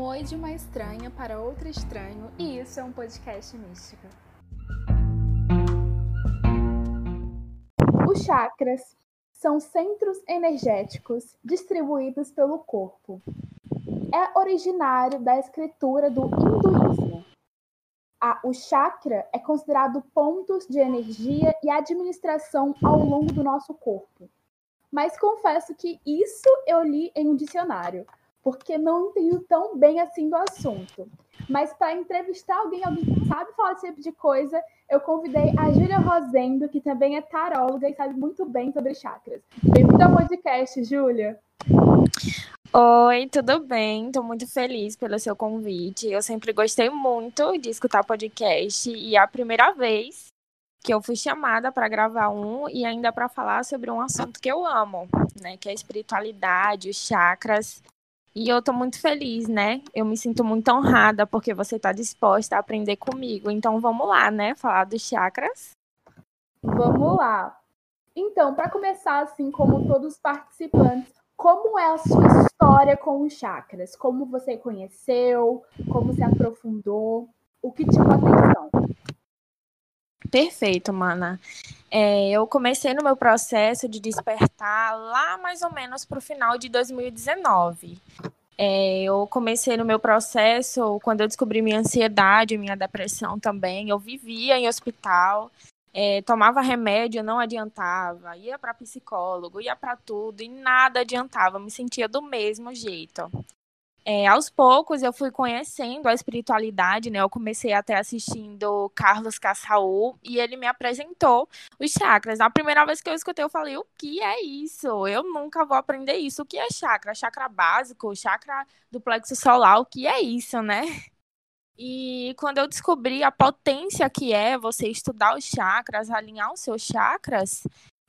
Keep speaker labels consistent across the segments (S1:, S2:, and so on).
S1: Um oi de uma estranha para outro estranho, e isso é um podcast mística. Os chakras são centros energéticos distribuídos pelo corpo. É originário da escritura do hinduísmo. o chakra é considerado pontos de energia e administração ao longo do nosso corpo. Mas confesso que isso eu li em um dicionário porque não entendo tão bem assim do assunto. Mas para entrevistar alguém, alguém que sabe falar esse tipo de coisa, eu convidei a Júlia Rosendo, que também é taróloga e sabe muito bem sobre chakras. Bem-vinda ao podcast, Júlia.
S2: Oi, tudo bem? Estou muito feliz pelo seu convite. Eu sempre gostei muito de escutar podcast e é a primeira vez que eu fui chamada para gravar um e ainda para falar sobre um assunto que eu amo, né, que é a espiritualidade, os chakras. E eu tô muito feliz, né? Eu me sinto muito honrada porque você está disposta a aprender comigo. Então vamos lá, né? Falar dos chakras.
S1: Vamos lá. Então, para começar, assim como todos os participantes, como é a sua história com os chakras? Como você conheceu? Como se aprofundou? O que te chamou atenção?
S2: Perfeito, mana. É, eu comecei no meu processo de despertar lá mais ou menos para o final de 2019. É, eu comecei no meu processo quando eu descobri minha ansiedade, minha depressão também. Eu vivia em hospital, é, tomava remédio, não adiantava, ia para psicólogo, ia para tudo e nada adiantava, me sentia do mesmo jeito. É, aos poucos eu fui conhecendo a espiritualidade, né? Eu comecei até assistindo Carlos Cassaú e ele me apresentou os chakras. A primeira vez que eu escutei, eu falei: o que é isso? Eu nunca vou aprender isso. O que é chakra? Chakra básico, chakra do plexo solar, o que é isso, né? E quando eu descobri a potência que é você estudar os chakras, alinhar os seus chakras,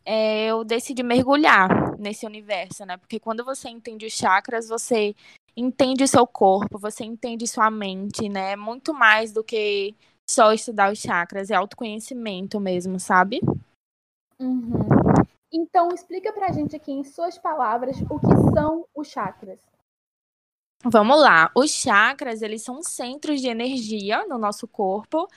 S2: é, eu decidi mergulhar nesse universo, né? Porque quando você entende os chakras, você entende o seu corpo, você entende sua mente, né? Muito mais do que só estudar os chakras, é autoconhecimento mesmo, sabe?
S1: Uhum. Então, explica pra gente aqui em suas palavras o que são os chakras.
S2: Vamos lá. Os chakras, eles são centros de energia no nosso corpo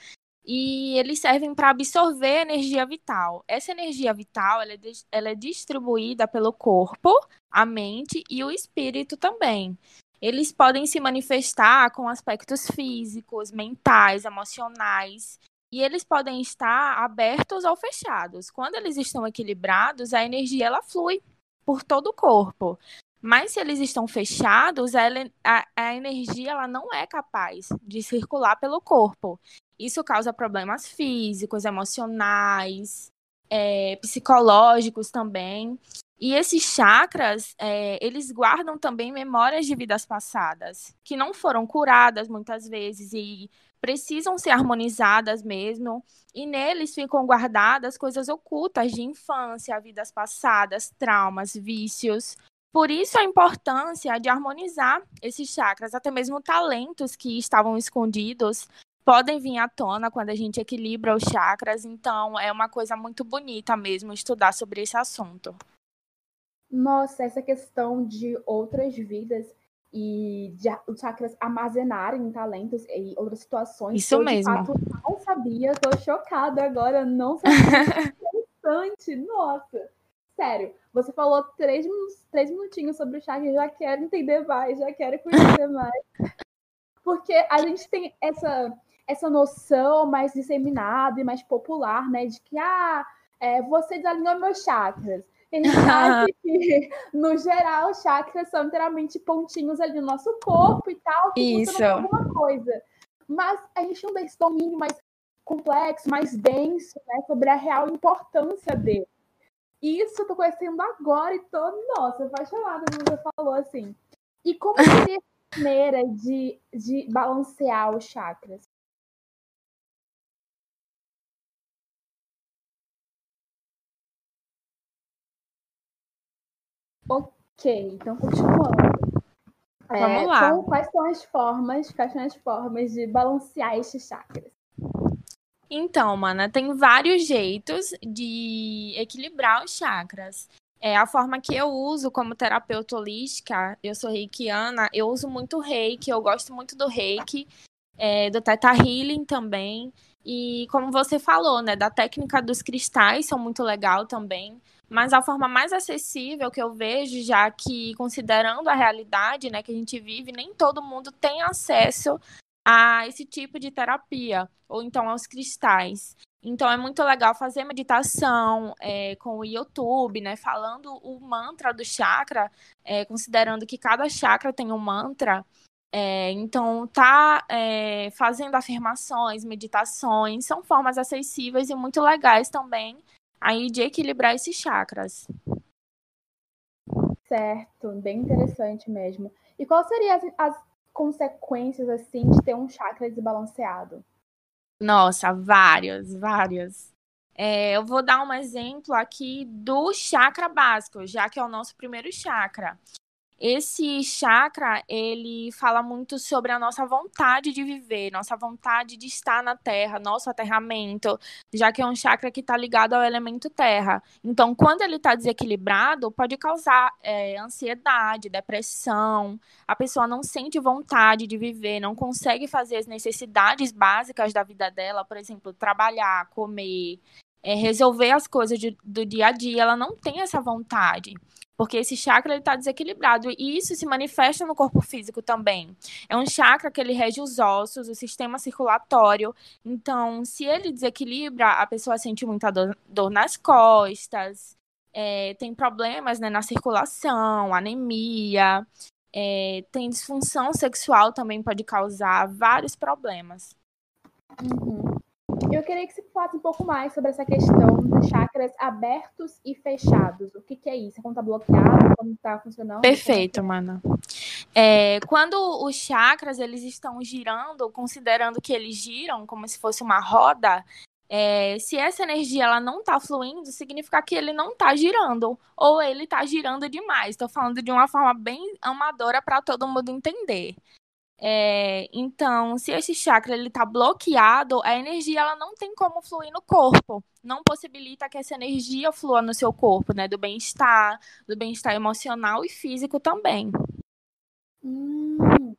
S2: e eles servem para absorver energia vital. Essa energia vital ela é, ela é distribuída pelo corpo, a mente e o espírito também eles podem se manifestar com aspectos físicos, mentais, emocionais, e eles podem estar abertos ou fechados. Quando eles estão equilibrados, a energia ela flui por todo o corpo. Mas se eles estão fechados, a, a energia ela não é capaz de circular pelo corpo. Isso causa problemas físicos, emocionais, é, psicológicos também. E esses chakras, é, eles guardam também memórias de vidas passadas, que não foram curadas muitas vezes e precisam ser harmonizadas mesmo. E neles ficam guardadas coisas ocultas de infância, vidas passadas, traumas, vícios. Por isso a importância de harmonizar esses chakras, até mesmo talentos que estavam escondidos podem vir à tona quando a gente equilibra os chakras. Então é uma coisa muito bonita mesmo estudar sobre esse assunto.
S1: Nossa, essa questão de outras vidas e de os chakras armazenarem talentos e outras situações.
S2: Isso
S1: eu,
S2: mesmo.
S1: De fato, não sabia, tô chocada agora, não sabia. interessante, nossa. Sério, você falou três, três minutinhos sobre o chakra, já quero entender mais, já quero conhecer mais. Porque a gente tem essa, essa noção mais disseminada e mais popular, né? De que, ah, é, você desalinhou meus chakras. A gente sabe que, no geral, chakras são literalmente pontinhos ali no nosso corpo e tal, que
S2: Isso.
S1: alguma coisa. Mas a gente não tem esse domínio mais complexo, mais denso, né, sobre a real importância dele. Isso eu tô conhecendo agora e tô, nossa, apaixonada como você falou assim. E como seria a maneira de, de balancear os chakras? Ok, então continuando.
S2: É, Vamos lá.
S1: Então, quais são as formas, quais são as formas de balancear estes chakras?
S2: Então, mana, tem vários jeitos de equilibrar os chakras. É, a forma que eu uso como terapeuta holística, eu sou reikiana, eu uso muito reiki, eu gosto muito do reiki, é, do Theta Healing também. E como você falou, né, da técnica dos cristais, são muito legal também. Mas a forma mais acessível que eu vejo, já que considerando a realidade né, que a gente vive, nem todo mundo tem acesso a esse tipo de terapia, ou então aos cristais. Então é muito legal fazer meditação é, com o YouTube, né? Falando o mantra do chakra, é, considerando que cada chakra tem um mantra. É, então, tá é, fazendo afirmações, meditações, são formas acessíveis e muito legais também aí de equilibrar esses chakras.
S1: Certo, bem interessante mesmo. E quais seriam as, as consequências assim de ter um chakra desbalanceado?
S2: Nossa, várias, várias. É, eu vou dar um exemplo aqui do chakra básico, já que é o nosso primeiro chakra. Esse chakra, ele fala muito sobre a nossa vontade de viver, nossa vontade de estar na terra, nosso aterramento, já que é um chakra que está ligado ao elemento terra. Então, quando ele está desequilibrado, pode causar é, ansiedade, depressão, a pessoa não sente vontade de viver, não consegue fazer as necessidades básicas da vida dela, por exemplo, trabalhar, comer, é, resolver as coisas de, do dia a dia, ela não tem essa vontade porque esse chakra está desequilibrado e isso se manifesta no corpo físico também. É um chakra que ele rege os ossos, o sistema circulatório. Então, se ele desequilibra, a pessoa sente muita dor, dor nas costas, é, tem problemas né, na circulação, anemia, é, tem disfunção sexual também pode causar vários problemas.
S1: Uhum. Eu queria que você falasse um pouco mais sobre essa questão dos chakras abertos e fechados. O que, que é isso? É quando está bloqueado, quando está funcionando?
S2: Perfeito, mana. É, quando os chakras eles estão girando, considerando que eles giram como se fosse uma roda, é, se essa energia ela não está fluindo, significa que ele não está girando ou ele está girando demais. Estou falando de uma forma bem amadora para todo mundo entender. É, então, se esse chakra ele está bloqueado, a energia ela não tem como fluir no corpo. Não possibilita que essa energia flua no seu corpo, né? Do bem-estar, do bem-estar emocional e físico também.
S1: Hum.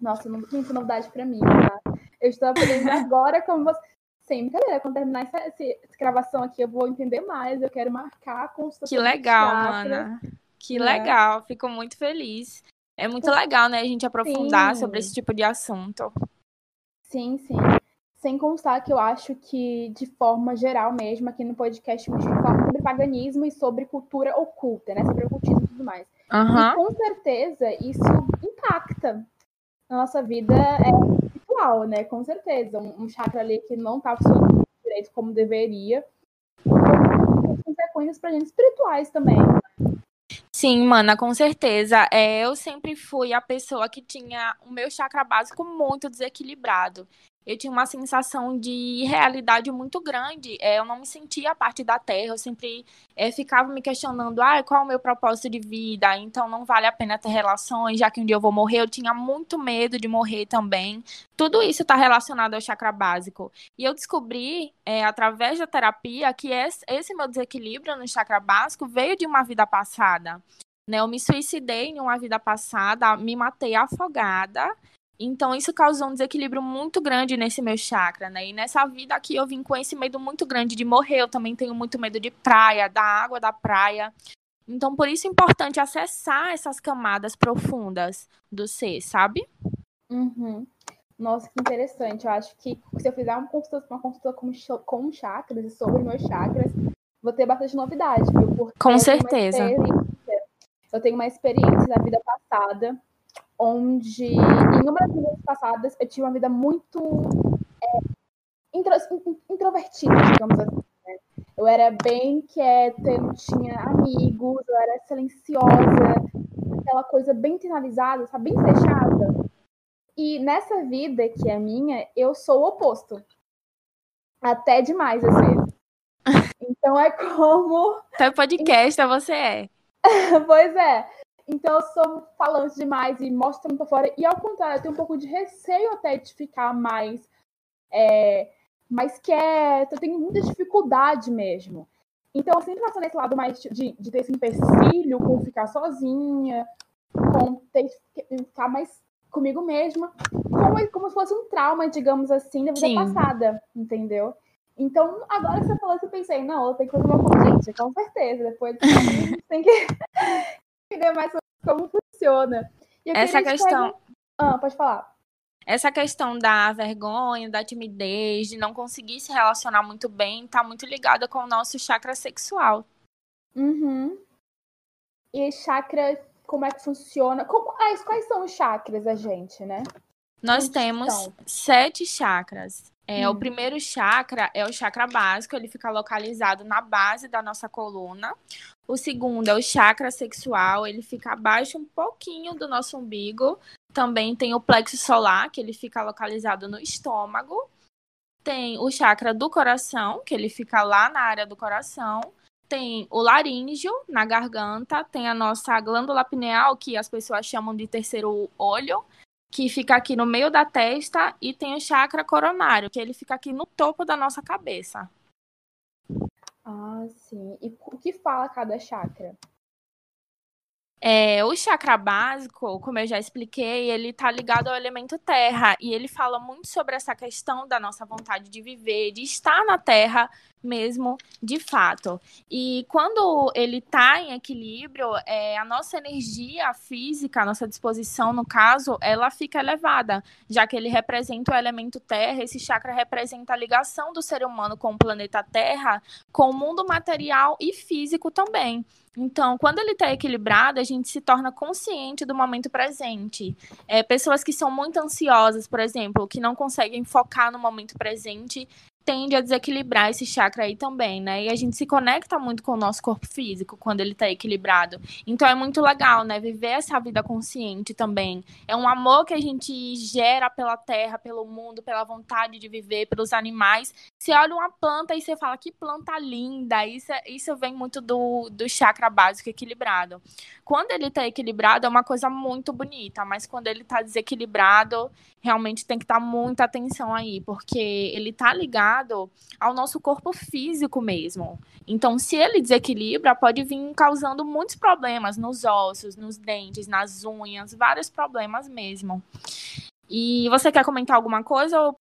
S1: Nossa, não tem essa novidade para mim, tá? Eu estou aprendendo agora como você. Sem brincadeira, quando terminar essa, essa, gravação aqui, eu vou entender mais. Eu quero marcar
S2: consulta. Que legal, Ana. Que é. legal. Fico muito feliz. É muito legal, né, a gente aprofundar sim. sobre esse tipo de assunto.
S1: Sim, sim. Sem constar que eu acho que, de forma geral mesmo, aqui no podcast, a gente fala sobre paganismo e sobre cultura oculta, né? Sobre ocultismo e tudo mais.
S2: Uhum.
S1: E com certeza isso impacta na nossa vida é, espiritual, né? Com certeza. Um, um chakra ali que não tá funcionando direito como deveria. Tem consequências pra gente espirituais também.
S2: Sim, mana, com certeza. É, eu sempre fui a pessoa que tinha o meu chakra básico muito desequilibrado eu tinha uma sensação de realidade muito grande. É, eu não me sentia parte da Terra, eu sempre é, ficava me questionando, ah, qual é o meu propósito de vida? Então não vale a pena ter relações, já que um dia eu vou morrer. Eu tinha muito medo de morrer também. Tudo isso está relacionado ao chakra básico. E eu descobri, é, através da terapia, que esse, esse meu desequilíbrio no chakra básico veio de uma vida passada. Né? Eu me suicidei em uma vida passada, me matei afogada então, isso causou um desequilíbrio muito grande nesse meu chakra, né? E nessa vida aqui eu vim com esse medo muito grande de morrer. Eu também tenho muito medo de praia, da água da praia. Então, por isso é importante acessar essas camadas profundas do ser, sabe?
S1: Uhum. Nossa, que interessante. Eu acho que se eu fizer uma consulta, uma consulta com, com chakras e sobre meus chakras, vou ter bastante novidade, viu?
S2: Porque com certeza.
S1: Eu tenho uma experiência na vida passada onde em uma das vidas passadas eu tinha uma vida muito é, intro, introvertida, digamos assim. Né? Eu era bem quieta, eu não tinha amigos, eu era silenciosa, aquela coisa bem internalizada, sabe, bem fechada. E nessa vida que é minha, eu sou o oposto. Até demais, às vezes. Então é como.
S2: Até podcast você é.
S1: pois é. Então eu sou falante demais e mostro muito fora. E ao contrário, eu tenho um pouco de receio até de ficar mais, é, mais quieta. Eu tenho muita dificuldade mesmo. Então, eu sempre passo nesse lado mais de, de ter esse empecilho com ficar sozinha, com ter ficar mais comigo mesma, como, como se fosse um trauma, digamos assim, da vida Sim. passada, entendeu? Então, agora que você falou, eu pensei, não, eu tenho que fazer uma consciência, com certeza. Depois tem que entender mais como funciona.
S2: Essa questão.
S1: Ah, pode falar.
S2: Essa questão da vergonha, da timidez, de não conseguir se relacionar muito bem, tá muito ligada com o nosso chakra sexual.
S1: Uhum. E chakra, como é que funciona? Como, ah, quais são os chakras da gente, né?
S2: Nós temos sete chakras. É, hum. O primeiro chakra é o chakra básico, ele fica localizado na base da nossa coluna. O segundo é o chakra sexual, ele fica abaixo um pouquinho do nosso umbigo. Também tem o plexo solar, que ele fica localizado no estômago. Tem o chakra do coração, que ele fica lá na área do coração. Tem o laríngeo, na garganta. Tem a nossa glândula pineal, que as pessoas chamam de terceiro olho que fica aqui no meio da testa, e tem o chakra coronário, que ele fica aqui no topo da nossa cabeça.
S1: Ah, sim. E o que fala cada chakra?
S2: É, o chakra básico, como eu já expliquei, ele está ligado ao elemento terra e ele fala muito sobre essa questão da nossa vontade de viver, de estar na terra mesmo de fato. E quando ele está em equilíbrio, é, a nossa energia física, a nossa disposição, no caso, ela fica elevada, já que ele representa o elemento terra, esse chakra representa a ligação do ser humano com o planeta Terra, com o mundo material e físico também. Então, quando ele está equilibrado, a gente se torna consciente do momento presente. É, pessoas que são muito ansiosas, por exemplo, que não conseguem focar no momento presente, tende a desequilibrar esse chakra aí também, né? E a gente se conecta muito com o nosso corpo físico quando ele tá equilibrado. Então é muito legal, né? Viver essa vida consciente também. É um amor que a gente gera pela terra, pelo mundo, pela vontade de viver, pelos animais. Você olha uma planta e você fala que planta linda. Isso, é, isso vem muito do, do chakra básico equilibrado. Quando ele tá equilibrado, é uma coisa muito bonita, mas quando ele tá desequilibrado, realmente tem que estar muita atenção aí, porque ele tá ligado ao nosso corpo físico mesmo. Então, se ele desequilibra, pode vir causando muitos problemas nos ossos, nos dentes, nas unhas, vários problemas mesmo. E você quer comentar alguma coisa ou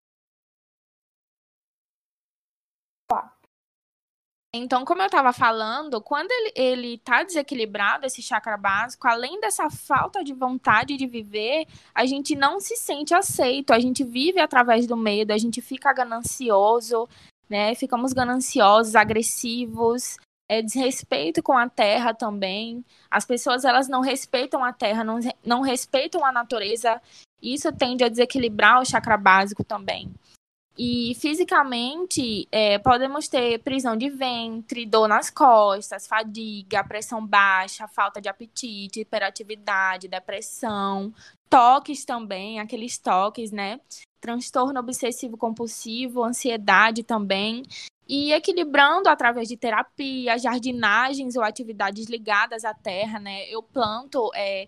S2: Então, como eu estava falando, quando ele, ele tá desequilibrado, esse chakra básico, além dessa falta de vontade de viver, a gente não se sente aceito, a gente vive através do medo, a gente fica ganancioso, né? Ficamos gananciosos, agressivos, é, desrespeito com a terra também. As pessoas, elas não respeitam a terra, não, não respeitam a natureza, isso tende a desequilibrar o chakra básico também. E fisicamente, é, podemos ter prisão de ventre, dor nas costas, fadiga, pressão baixa, falta de apetite, hiperatividade, depressão, toques também, aqueles toques, né? Transtorno obsessivo compulsivo, ansiedade também. E equilibrando através de terapia, jardinagens ou atividades ligadas à terra, né? Eu planto é,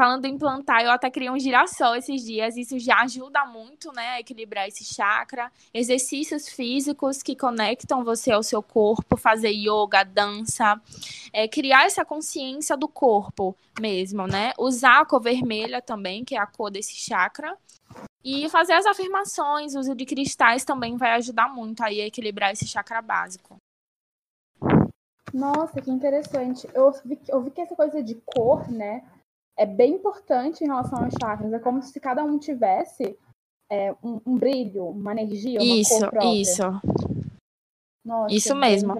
S2: Falando em plantar, eu até criei um girassol esses dias. Isso já ajuda muito, né, a equilibrar esse chakra. Exercícios físicos que conectam você ao seu corpo, fazer yoga, dança, é, criar essa consciência do corpo mesmo, né? Usar a cor vermelha também, que é a cor desse chakra. E fazer as afirmações, uso de cristais também vai ajudar muito aí a equilibrar esse chakra básico.
S1: Nossa, que interessante. Eu vi, eu vi que essa coisa de cor, né? É bem importante em relação aos chakras. É como se cada um tivesse é, um, um, brilho, uma energia, uma
S2: isso,
S1: cor própria.
S2: Isso,
S1: Nossa,
S2: isso mesmo.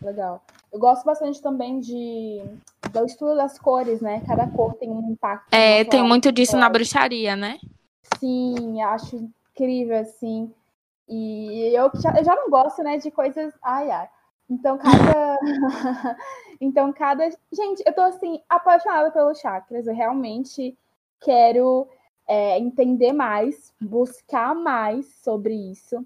S1: Legal. Eu gosto bastante também de do estudo das cores, né? Cada cor tem um impacto.
S2: É, tem muito disso na bruxaria, né?
S1: Sim, acho incrível, assim. E eu já, eu já não gosto, né, de coisas. Ai, ai. Então, cada. então, cada. Gente, eu tô assim, apaixonada pelos chakras. Eu realmente quero é, entender mais, buscar mais sobre isso.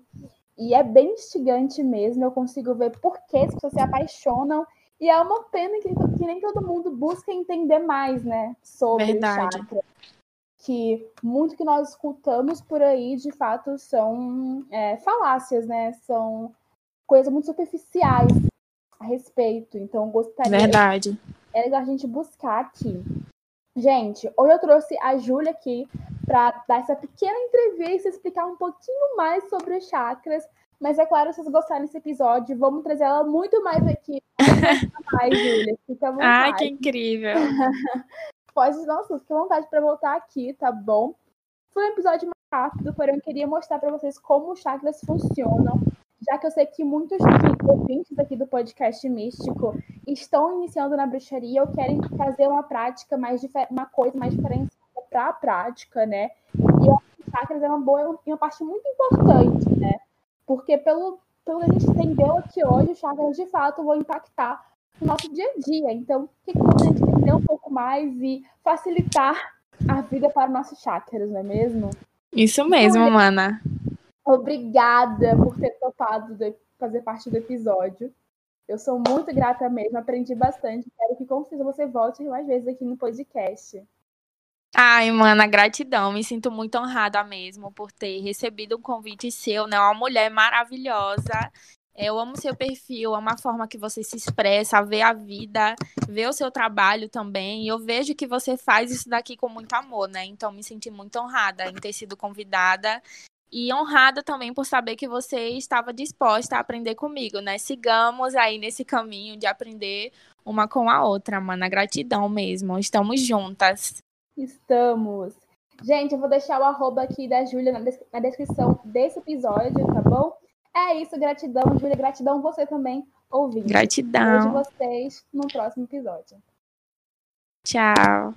S1: E é bem instigante mesmo. Eu consigo ver por que as pessoas se apaixonam. E é uma pena que, que nem todo mundo busca entender mais, né? Sobre Verdade. chakra. Que muito que nós escutamos por aí, de fato, são é, falácias, né? São coisas muito superficiais a respeito. Então, gostaria.
S2: Verdade.
S1: É legal a gente buscar aqui. Gente, hoje eu trouxe a Júlia aqui para dar essa pequena entrevista, explicar um pouquinho mais sobre os chakras. Mas é claro, se vocês gostaram desse episódio, vamos trazer ela muito mais aqui. mais, Júlia. Fica à vontade.
S2: Ai, que incrível.
S1: Pode, nossa, fica à vontade para voltar aqui, tá bom? Foi um episódio mais rápido, porém eu queria mostrar para vocês como os chakras funcionam, já que eu sei que muitos ouvintes aqui do podcast místico estão iniciando na bruxaria ou querem fazer uma prática mais uma coisa mais diferenciada para a prática, né? E eu acho que chakras é uma boa uma parte muito importante, né? Porque pelo, pelo que a gente entendeu aqui hoje, os chakras de fato vão impactar no nosso dia a dia. Então, o que, que a gente entender um pouco mais e facilitar a vida para nossos chakras, não é mesmo?
S2: Isso mesmo, então, mana.
S1: Obrigada por ter topado de fazer parte do episódio. Eu sou muito grata mesmo, aprendi bastante. Quero que com certeza você volte mais vezes aqui no podcast.
S2: Ai, mana, gratidão. Me sinto muito honrada mesmo por ter recebido um convite seu, né? Uma mulher maravilhosa. Eu amo seu perfil, amo a forma que você se expressa, ver a vida, ver o seu trabalho também. E eu vejo que você faz isso daqui com muito amor, né? Então me senti muito honrada em ter sido convidada e honrada também por saber que você estava disposta a aprender comigo, né? Sigamos aí nesse caminho de aprender uma com a outra, mana. Gratidão mesmo. Estamos juntas.
S1: Estamos. Gente, eu vou deixar o arroba aqui da Júlia na, descrição desse episódio, tá bom? É isso, gratidão, Júlia. Gratidão você também, ouvindo.
S2: Gratidão.
S1: Vejo vocês no próximo episódio.
S2: Tchau.